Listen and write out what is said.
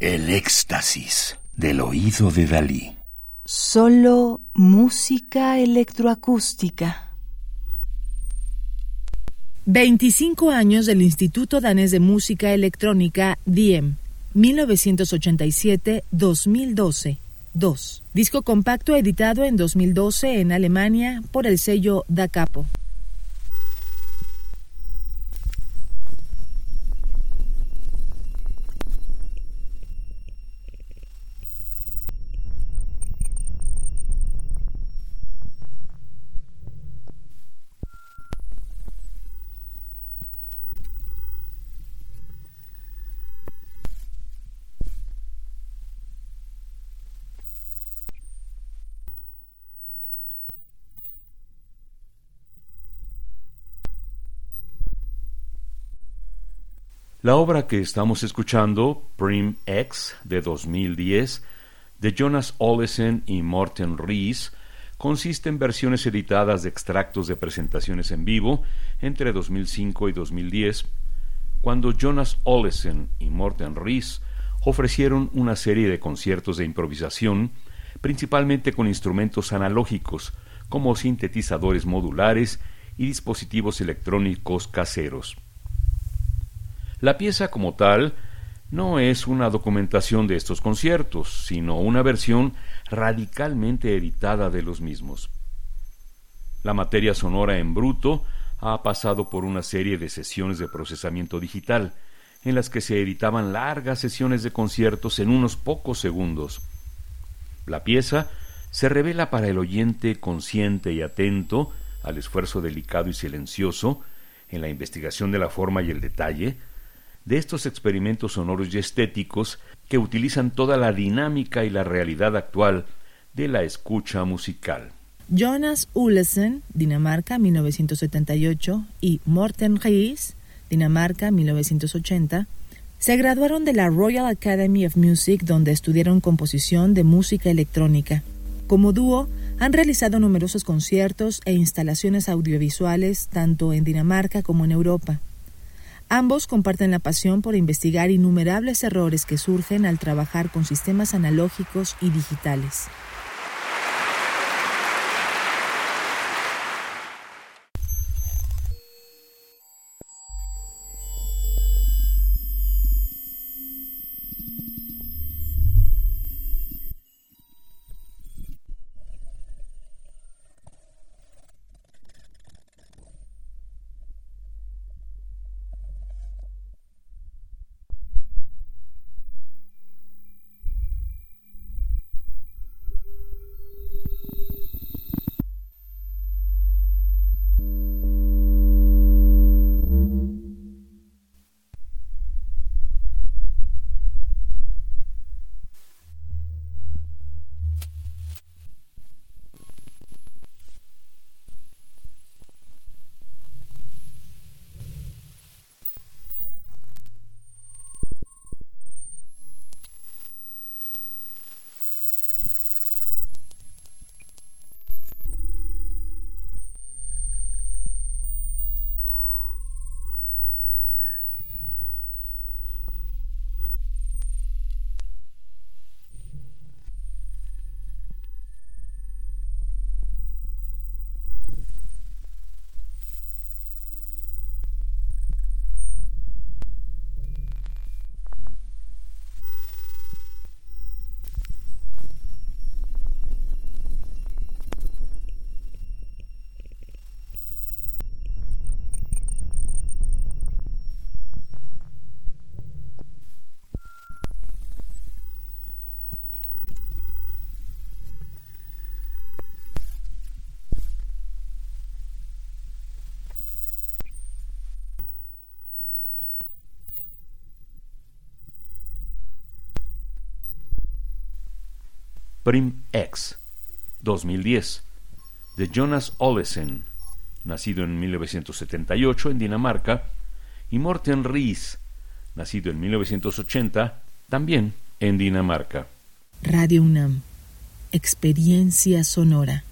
El éxtasis del oído de Dalí. Solo música electroacústica. 25 años del Instituto Danés de Música Electrónica DIEM, 1987-2012. 2. Disco compacto editado en 2012 en Alemania por el sello Da Capo. La obra que estamos escuchando, Prim X, de 2010, de Jonas Olesen y Morten Ries, consiste en versiones editadas de extractos de presentaciones en vivo entre 2005 y 2010, cuando Jonas Olesen y Morten Ries ofrecieron una serie de conciertos de improvisación, principalmente con instrumentos analógicos, como sintetizadores modulares y dispositivos electrónicos caseros. La pieza como tal no es una documentación de estos conciertos, sino una versión radicalmente editada de los mismos. La materia sonora en bruto ha pasado por una serie de sesiones de procesamiento digital, en las que se editaban largas sesiones de conciertos en unos pocos segundos. La pieza se revela para el oyente consciente y atento al esfuerzo delicado y silencioso en la investigación de la forma y el detalle, de estos experimentos sonoros y estéticos que utilizan toda la dinámica y la realidad actual de la escucha musical. Jonas Ullesen, Dinamarca 1978, y Morten Ries, Dinamarca 1980, se graduaron de la Royal Academy of Music donde estudiaron composición de música electrónica. Como dúo, han realizado numerosos conciertos e instalaciones audiovisuales tanto en Dinamarca como en Europa. Ambos comparten la pasión por investigar innumerables errores que surgen al trabajar con sistemas analógicos y digitales. Prim X, 2010, de Jonas Olesen, nacido en 1978 en Dinamarca, y Morten Ries, nacido en 1980, también en Dinamarca. Radio UNAM, experiencia sonora.